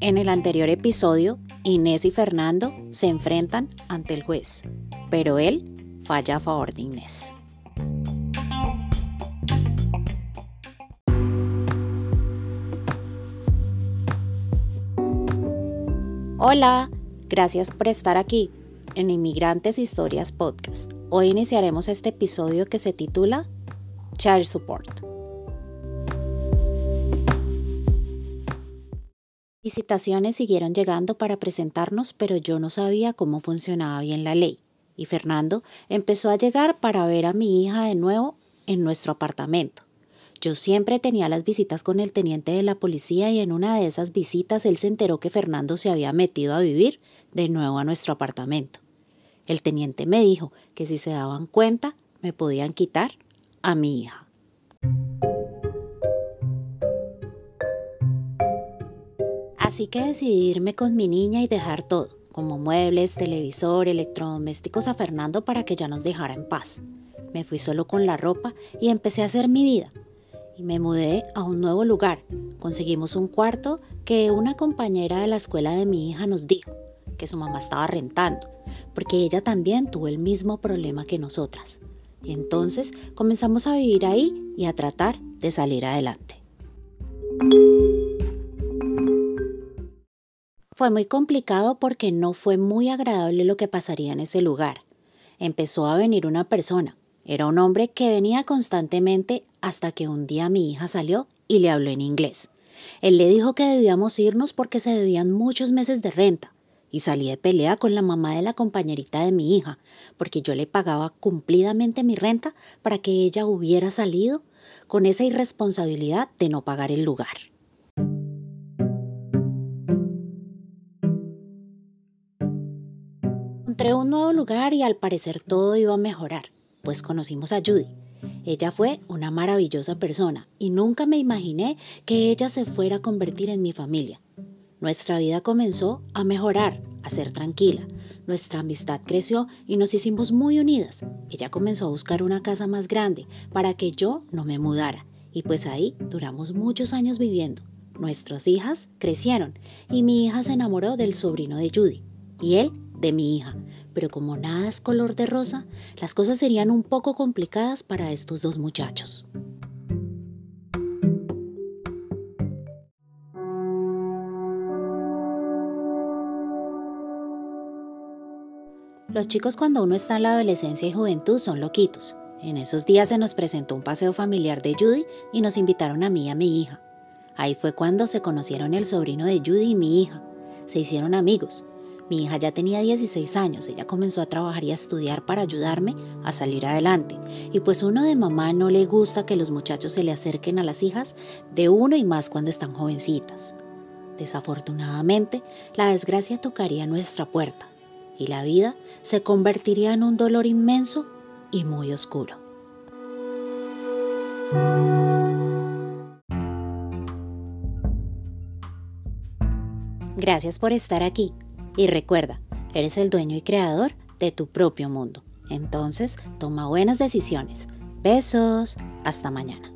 En el anterior episodio, Inés y Fernando se enfrentan ante el juez, pero él falla a favor de Inés. Hola, gracias por estar aquí en Inmigrantes Historias Podcast. Hoy iniciaremos este episodio que se titula Child Support. Visitaciones siguieron llegando para presentarnos, pero yo no sabía cómo funcionaba bien la ley. Y Fernando empezó a llegar para ver a mi hija de nuevo en nuestro apartamento. Yo siempre tenía las visitas con el teniente de la policía y en una de esas visitas él se enteró que Fernando se había metido a vivir de nuevo a nuestro apartamento. El teniente me dijo que si se daban cuenta me podían quitar a mi hija. Así que decidí irme con mi niña y dejar todo, como muebles, televisor, electrodomésticos a Fernando para que ya nos dejara en paz. Me fui solo con la ropa y empecé a hacer mi vida. Y me mudé a un nuevo lugar. Conseguimos un cuarto que una compañera de la escuela de mi hija nos dijo que su mamá estaba rentando, porque ella también tuvo el mismo problema que nosotras. Y entonces comenzamos a vivir ahí y a tratar de salir adelante. Fue muy complicado porque no fue muy agradable lo que pasaría en ese lugar. Empezó a venir una persona. Era un hombre que venía constantemente hasta que un día mi hija salió y le habló en inglés. Él le dijo que debíamos irnos porque se debían muchos meses de renta. Y salí de pelea con la mamá de la compañerita de mi hija, porque yo le pagaba cumplidamente mi renta para que ella hubiera salido con esa irresponsabilidad de no pagar el lugar. Encontré un nuevo lugar y al parecer todo iba a mejorar, pues conocimos a Judy. Ella fue una maravillosa persona y nunca me imaginé que ella se fuera a convertir en mi familia. Nuestra vida comenzó a mejorar, a ser tranquila. Nuestra amistad creció y nos hicimos muy unidas. Ella comenzó a buscar una casa más grande para que yo no me mudara. Y pues ahí duramos muchos años viviendo. Nuestras hijas crecieron y mi hija se enamoró del sobrino de Judy. Y él de mi hija, pero como nada es color de rosa, las cosas serían un poco complicadas para estos dos muchachos. Los chicos cuando uno está en la adolescencia y juventud son loquitos. En esos días se nos presentó un paseo familiar de Judy y nos invitaron a mí y a mi hija. Ahí fue cuando se conocieron el sobrino de Judy y mi hija. Se hicieron amigos mi hija ya tenía 16 años, ella comenzó a trabajar y a estudiar para ayudarme a salir adelante. Y pues uno de mamá no le gusta que los muchachos se le acerquen a las hijas de uno y más cuando están jovencitas. Desafortunadamente, la desgracia tocaría nuestra puerta y la vida se convertiría en un dolor inmenso y muy oscuro. Gracias por estar aquí. Y recuerda, eres el dueño y creador de tu propio mundo. Entonces, toma buenas decisiones. Besos. Hasta mañana.